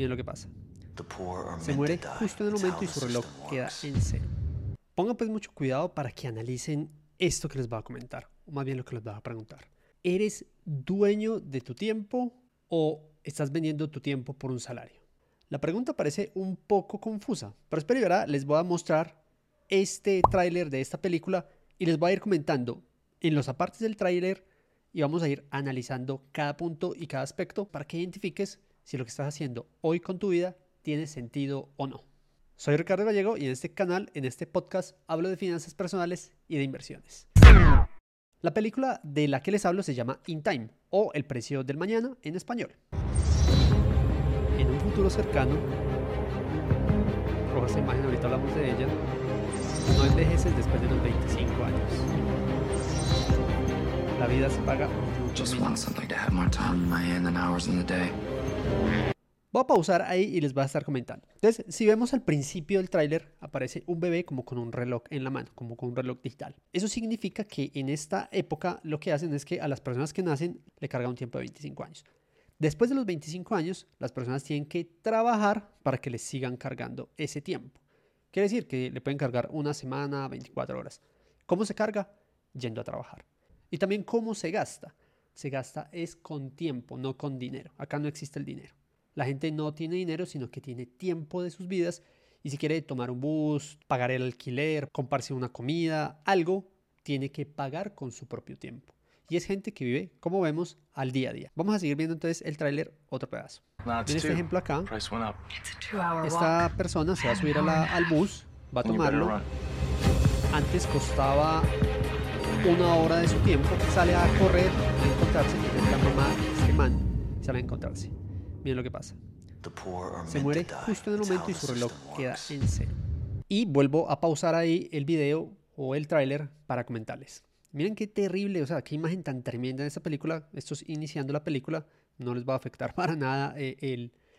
Miren lo que pasa. Se muere justo en el momento y su reloj queda en cero. Pongan pues mucho cuidado para que analicen esto que les voy a comentar, o más bien lo que les voy a preguntar. ¿Eres dueño de tu tiempo o estás vendiendo tu tiempo por un salario? La pregunta parece un poco confusa, pero espero y verá, les voy a mostrar este tráiler de esta película y les voy a ir comentando en los apartes del tráiler y vamos a ir analizando cada punto y cada aspecto para que identifiques si lo que estás haciendo hoy con tu vida tiene sentido o no. Soy Ricardo Gallego y en este canal, en este podcast, hablo de finanzas personales y de inversiones. La película de la que les hablo se llama In Time o El precio del mañana en español. En un futuro cercano, por esta imagen ahorita hablamos de ella, no envejeces después de los 25 años. La vida se paga mucho Voy a pausar ahí y les voy a estar comentando. Entonces, si vemos al principio del tráiler, aparece un bebé como con un reloj en la mano, como con un reloj digital. Eso significa que en esta época lo que hacen es que a las personas que nacen le carga un tiempo de 25 años. Después de los 25 años, las personas tienen que trabajar para que les sigan cargando ese tiempo. Quiere decir que le pueden cargar una semana, 24 horas. ¿Cómo se carga? Yendo a trabajar. Y también cómo se gasta. Se gasta es con tiempo, no con dinero. Acá no existe el dinero. La gente no tiene dinero, sino que tiene tiempo de sus vidas y si quiere tomar un bus, pagar el alquiler, comprarse una comida, algo, tiene que pagar con su propio tiempo. Y es gente que vive, como vemos, al día a día. Vamos a seguir viendo entonces el tráiler otro pedazo. En este ejemplo acá, esta persona se va a subir al bus, va a tomarlo. Antes costaba una hora de su tiempo, sale a correr, a encontrarse, la mamá, este man, sale a encontrarse. Miren lo que pasa. Se muere justo en el momento y su reloj queda en cero. Y vuelvo a pausar ahí el video o el tráiler para comentarles. Miren qué terrible, o sea, qué imagen tan tremenda en esta película. Esto es iniciando la película, no les va a afectar para nada eh,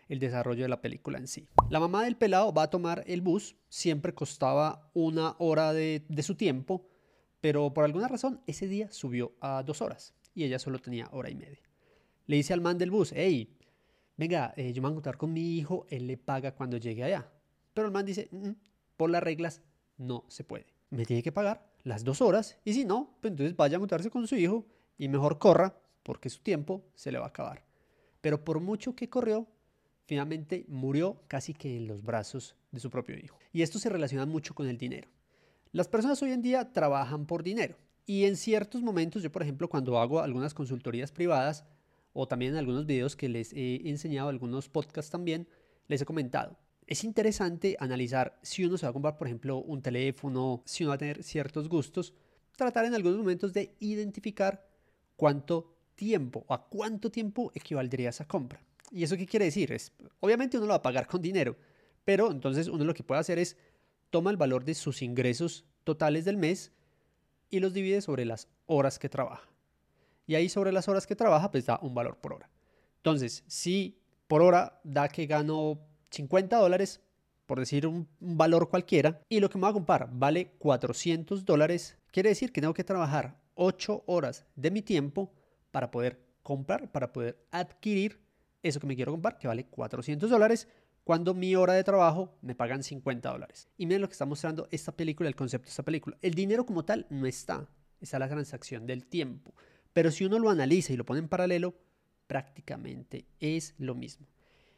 el, desarrollo de la película en sí. La mamá del pelado va a tomar el bus, siempre costaba una hora de, de su tiempo, pero por alguna razón ese día subió a dos horas y ella solo tenía hora y media. Le dice al man del bus, hey, venga, eh, yo me voy a encontrar con mi hijo, él le paga cuando llegue allá. Pero el man dice, mm, mm, por las reglas no se puede. Me tiene que pagar las dos horas y si no, pues entonces vaya a encontrarse con su hijo y mejor corra porque su tiempo se le va a acabar. Pero por mucho que corrió, finalmente murió casi que en los brazos de su propio hijo. Y esto se relaciona mucho con el dinero. Las personas hoy en día trabajan por dinero. Y en ciertos momentos, yo por ejemplo, cuando hago algunas consultorías privadas, o también en algunos videos que les he enseñado, algunos podcasts también, les he comentado. Es interesante analizar si uno se va a comprar, por ejemplo, un teléfono, si uno va a tener ciertos gustos, tratar en algunos momentos de identificar cuánto tiempo o a cuánto tiempo equivaldría esa compra. ¿Y eso qué quiere decir? Es, obviamente uno lo va a pagar con dinero, pero entonces uno lo que puede hacer es toma el valor de sus ingresos totales del mes y los divide sobre las horas que trabaja y ahí sobre las horas que trabaja, pues da un valor por hora. Entonces, si por hora da que gano 50 dólares, por decir un, valor cualquiera, y lo que me va a comprar vale 400 dólares, quiere decir que tengo que trabajar 8 horas de mi tiempo para poder comprar, para poder adquirir eso que me quiero comprar, que vale 400 dólares, cuando mi hora de trabajo me pagan 50 dólares. Y miren lo que está mostrando esta película, el concepto de esta película. El dinero como tal no está, está la transacción del tiempo. Pero si uno lo analiza y lo pone en paralelo, prácticamente es lo mismo.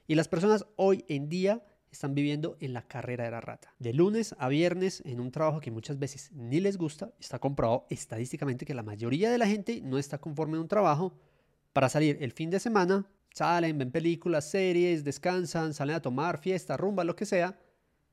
Y las personas hoy en día están viviendo en la carrera de la rata. De lunes a viernes en un trabajo que muchas veces ni les gusta, está comprobado estadísticamente que la mayoría de la gente no está conforme en un trabajo para salir el fin de semana, salen, ven películas, series, descansan, salen a tomar, fiesta, rumba, lo que sea,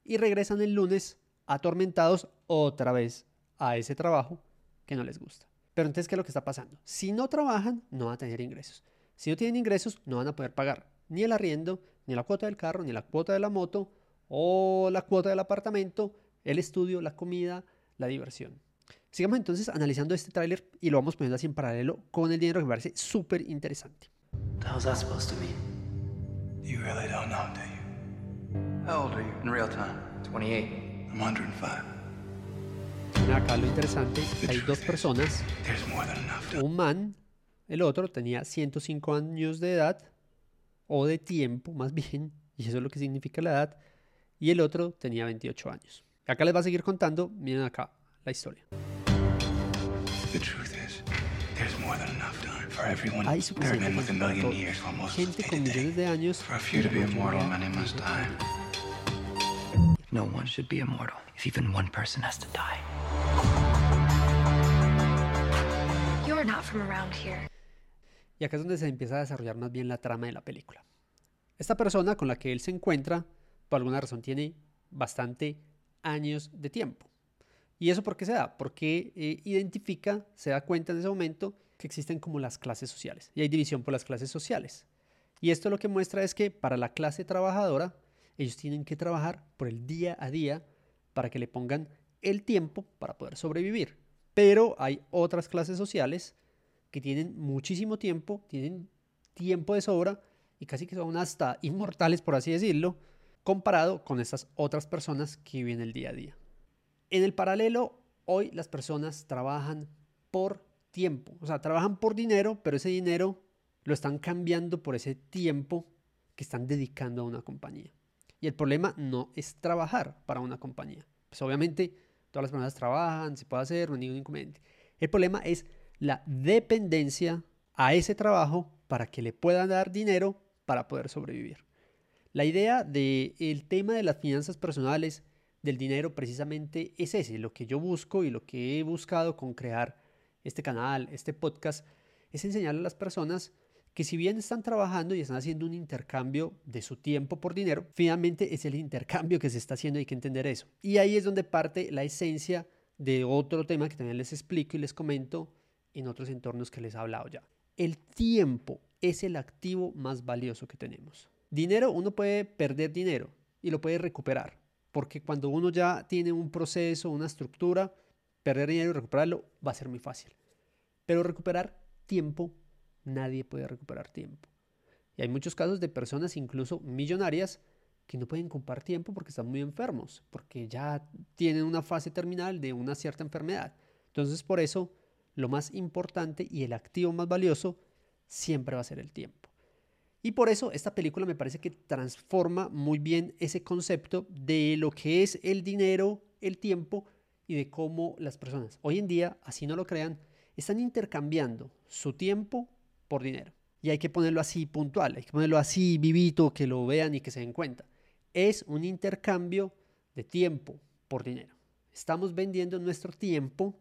y regresan el lunes atormentados otra vez a ese trabajo que no les gusta. Pero entonces, ¿qué es lo que está pasando? Si no trabajan, no van a tener ingresos. Si no tienen ingresos, no van a poder pagar ni el arriendo, ni la cuota del carro, ni la cuota de la moto, o la cuota del apartamento, el estudio, la comida, la diversión. Sigamos entonces analizando este tráiler y lo vamos poniendo así en paralelo con el dinero que me parece súper interesante. How's that supposed to mean? You really don't know, do you? How old are you in real time? 28. I'm 105. Acá lo interesante, hay dos personas, un man, el otro tenía 105 años de edad, o de tiempo más bien, y eso es lo que significa la edad, y el otro tenía 28 años. Acá les va a seguir contando, miren acá la historia. Hay suficiente gente con millones de años No one should be immortal if even one person has to die. You're not from around here. Y acá es donde se empieza a desarrollar más bien la trama de la película. Esta persona con la que él se encuentra, por alguna razón, tiene bastante años de tiempo. ¿Y eso por qué se da? Porque eh, identifica, se da cuenta en ese momento que existen como las clases sociales. Y hay división por las clases sociales. Y esto lo que muestra es que para la clase trabajadora, ellos tienen que trabajar por el día a día para que le pongan el tiempo para poder sobrevivir. Pero hay otras clases sociales que tienen muchísimo tiempo, tienen tiempo de sobra y casi que son hasta inmortales, por así decirlo, comparado con estas otras personas que viven el día a día. En el paralelo, hoy las personas trabajan por tiempo, o sea, trabajan por dinero, pero ese dinero lo están cambiando por ese tiempo que están dedicando a una compañía. Y el problema no es trabajar para una compañía. Pues obviamente todas las personas trabajan, se puede hacer, no hay ningún inconveniente. El problema es la dependencia a ese trabajo para que le puedan dar dinero para poder sobrevivir. La idea del tema de las finanzas personales, del dinero, precisamente es ese, lo que yo busco y lo que he buscado con crear este canal, este podcast, es enseñarle a las personas que si bien están trabajando y están haciendo un intercambio de su tiempo por dinero, finalmente es el intercambio que se está haciendo, hay que entender eso. Y ahí es donde parte la esencia de otro tema que también les explico y les comento en otros entornos que les he hablado ya. El tiempo es el activo más valioso que tenemos. Dinero, uno puede perder dinero y lo puede recuperar, porque cuando uno ya tiene un proceso, una estructura, perder dinero y recuperarlo va a ser muy fácil. Pero recuperar tiempo, nadie puede recuperar tiempo. Y hay muchos casos de personas, incluso millonarias, que no pueden comprar tiempo porque están muy enfermos, porque ya tienen una fase terminal de una cierta enfermedad. Entonces, por eso lo más importante y el activo más valioso siempre va a ser el tiempo. Y por eso esta película me parece que transforma muy bien ese concepto de lo que es el dinero, el tiempo y de cómo las personas hoy en día, así no lo crean, están intercambiando su tiempo por dinero. Y hay que ponerlo así puntual, hay que ponerlo así vivito, que lo vean y que se den cuenta. Es un intercambio de tiempo por dinero. Estamos vendiendo nuestro tiempo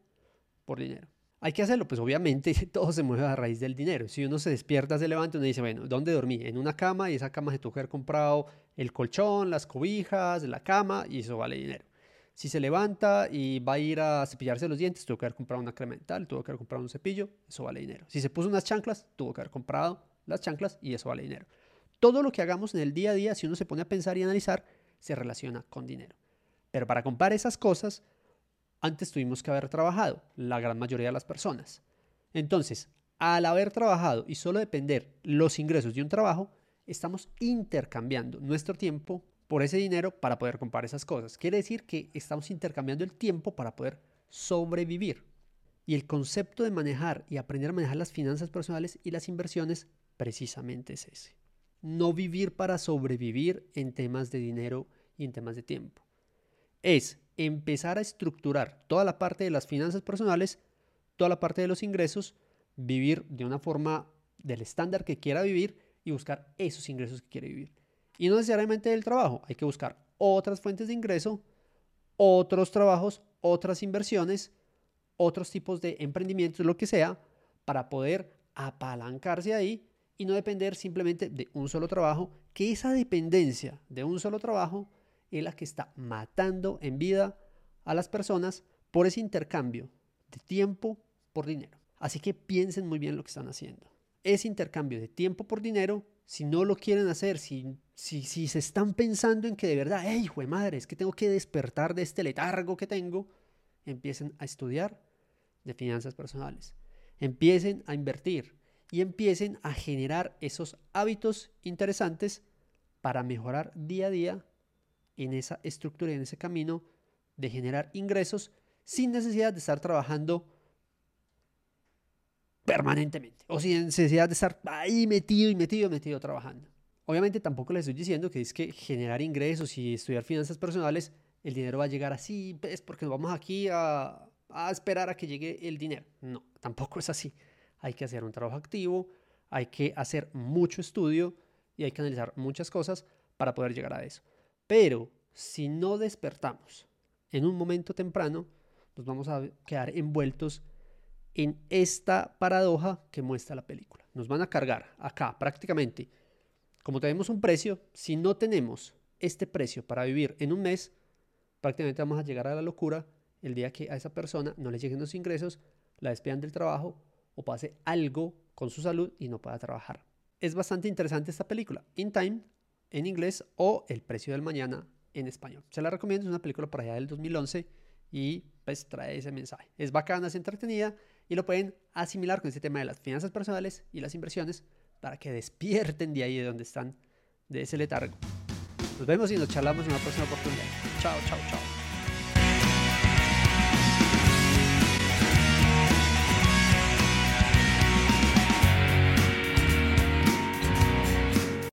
por dinero. Hay que hacerlo, pues obviamente todo se mueve a raíz del dinero. Si uno se despierta, se levanta, uno dice, bueno, ¿dónde dormí? En una cama y esa cama se tuvo que haber comprado el colchón, las cobijas, la cama y eso vale dinero. Si se levanta y va a ir a cepillarse los dientes, tuvo que haber comprado una crema tuvo que haber comprado un cepillo, eso vale dinero. Si se puso unas chanclas, tuvo que haber comprado las chanclas y eso vale dinero. Todo lo que hagamos en el día a día, si uno se pone a pensar y analizar, se relaciona con dinero. Pero para comprar esas cosas, antes tuvimos que haber trabajado, la gran mayoría de las personas. Entonces, al haber trabajado y solo depender los ingresos de un trabajo, estamos intercambiando nuestro tiempo por ese dinero para poder comprar esas cosas. Quiere decir que estamos intercambiando el tiempo para poder sobrevivir. Y el concepto de manejar y aprender a manejar las finanzas personales y las inversiones precisamente es ese. No vivir para sobrevivir en temas de dinero y en temas de tiempo. Es empezar a estructurar toda la parte de las finanzas personales, toda la parte de los ingresos, vivir de una forma del estándar que quiera vivir y buscar esos ingresos que quiere vivir. Y no necesariamente del trabajo, hay que buscar otras fuentes de ingreso, otros trabajos, otras inversiones, otros tipos de emprendimientos, lo que sea, para poder apalancarse ahí y no depender simplemente de un solo trabajo, que esa dependencia de un solo trabajo es la que está matando en vida a las personas por ese intercambio de tiempo por dinero. Así que piensen muy bien lo que están haciendo. Ese intercambio de tiempo por dinero, si no lo quieren hacer, si, si, si se están pensando en que de verdad, hey, hijo de madre, es que tengo que despertar de este letargo que tengo, empiecen a estudiar de finanzas personales. Empiecen a invertir y empiecen a generar esos hábitos interesantes para mejorar día a día en esa estructura y en ese camino de generar ingresos sin necesidad de estar trabajando permanentemente o sin necesidad de estar ahí metido y metido, metido trabajando. Obviamente tampoco les estoy diciendo que es que generar ingresos y estudiar finanzas personales, el dinero va a llegar así, pues porque vamos aquí a, a esperar a que llegue el dinero. No, tampoco es así. Hay que hacer un trabajo activo, hay que hacer mucho estudio y hay que analizar muchas cosas para poder llegar a eso. Pero si no despertamos en un momento temprano, nos vamos a quedar envueltos en esta paradoja que muestra la película. Nos van a cargar acá prácticamente, como tenemos un precio, si no tenemos este precio para vivir en un mes, prácticamente vamos a llegar a la locura el día que a esa persona no le lleguen los ingresos, la despidan del trabajo o pase algo con su salud y no pueda trabajar. Es bastante interesante esta película, In Time en inglés o El precio del mañana en español. Se la recomiendo, es una película por allá del 2011 y pues trae ese mensaje. Es bacana, es entretenida y lo pueden asimilar con ese tema de las finanzas personales y las inversiones para que despierten de ahí de donde están, de ese letargo. Nos vemos y nos charlamos en una próxima oportunidad. Chao, chao, chao.